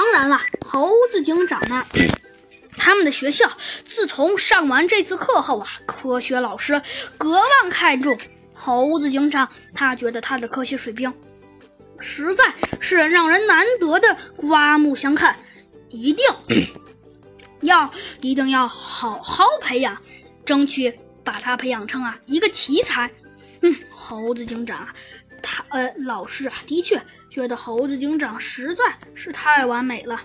当然了，猴子警长呢？他们的学校自从上完这次课后啊，科学老师格外看重猴子警长。他觉得他的科学水平实在是让人难得的刮目相看，一定 要一定要好好培养，争取把他培养成啊一个奇才。嗯，猴子警长，他呃老师啊，的确觉得猴子警长实在是太完美了。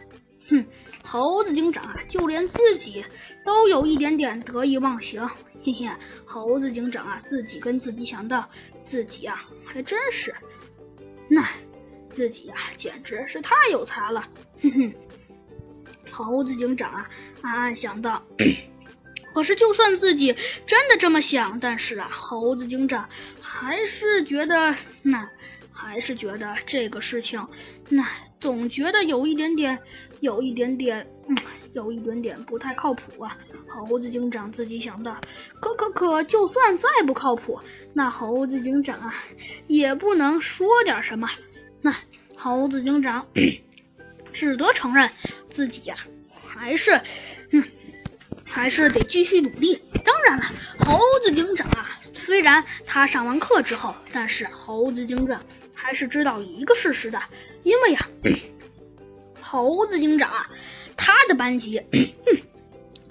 哼，猴子警长啊，就连自己都有一点点得意忘形。嘿嘿，猴子警长啊，自己跟自己想到，自己啊还真是，那自己啊简直是太有才了。哼哼，猴子警长啊暗暗想到。可是就算自己真的这么想，但是啊，猴子警长还是觉得那。还是觉得这个事情，那总觉得有一点点，有一点点，嗯，有一点点不太靠谱啊。猴子警长自己想的，可可可，就算再不靠谱，那猴子警长啊，也不能说点什么。那猴子警长 只得承认自己呀，还是，还是得继续努力。当然了，猴子警长啊。虽然他上完课之后，但是猴子警长还是知道一个事实的，因为呀，猴子警长啊，他的班级，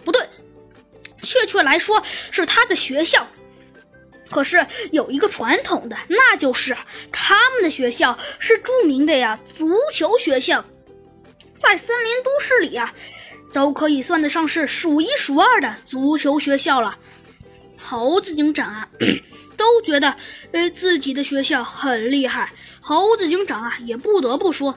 不对，确切来说是他的学校，可是有一个传统的，那就是他们的学校是著名的呀足球学校，在森林都市里啊，都可以算得上是数一数二的足球学校了。猴子警长啊，都觉得呃自己的学校很厉害。猴子警长啊，也不得不说，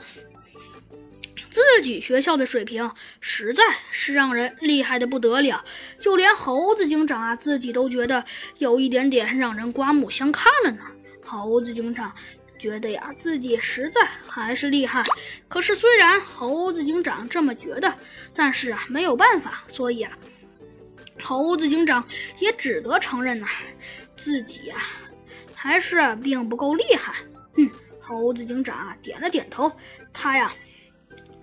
自己学校的水平实在是让人厉害的不得了。就连猴子警长啊，自己都觉得有一点点让人刮目相看了呢。猴子警长觉得呀，自己实在还是厉害。可是虽然猴子警长这么觉得，但是啊，没有办法，所以啊。猴子警长也只得承认呐，自己呀还是并不够厉害。嗯，猴子警长啊点了点头，他呀，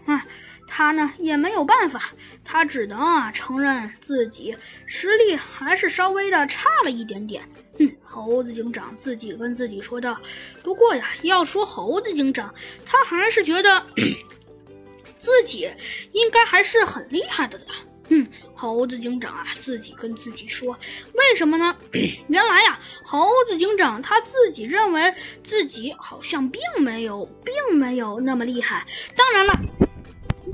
嗯，他呢也没有办法，他只能啊承认自己实力还是稍微的差了一点点。嗯，猴子警长自己跟自己说道。不过呀，要说猴子警长，他还是觉得 自己应该还是很厉害的的。嗯，猴子警长啊，自己跟自己说，为什么呢？原来呀，猴子警长他自己认为自己好像并没有，并没有那么厉害。当然了，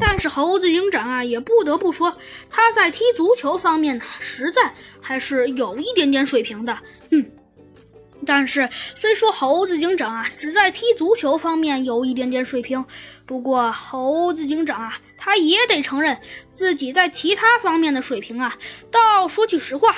但是猴子警长啊，也不得不说，他在踢足球方面呢，实在还是有一点点水平的。嗯。但是，虽说猴子警长啊只在踢足球方面有一点点水平，不过猴子警长啊他也得承认自己在其他方面的水平啊，倒说句实话，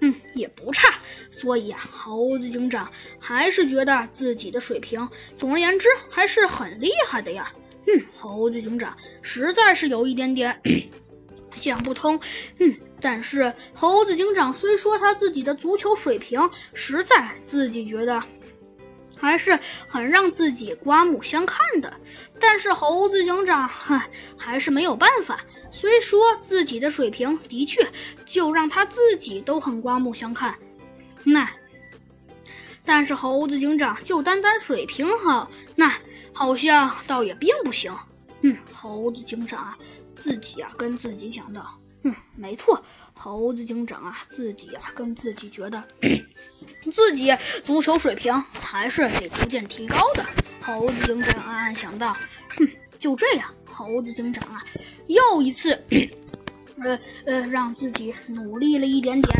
嗯，也不差。所以啊，猴子警长还是觉得自己的水平，总而言之还是很厉害的呀。嗯，猴子警长实在是有一点点想不通，嗯。但是猴子警长虽说他自己的足球水平实在自己觉得还是很让自己刮目相看的，但是猴子警长哼还是没有办法。虽说自己的水平的确就让他自己都很刮目相看，那但是猴子警长就单单水平好，那好像倒也并不行。嗯，猴子警长啊，自己啊跟自己讲道。嗯，没错，猴子警长啊，自己啊跟自己觉得，自己足球水平还是得逐渐提高的。猴子警长暗暗想到，哼，就这样，猴子警长啊，又一次，呃呃，让自己努力了一点点。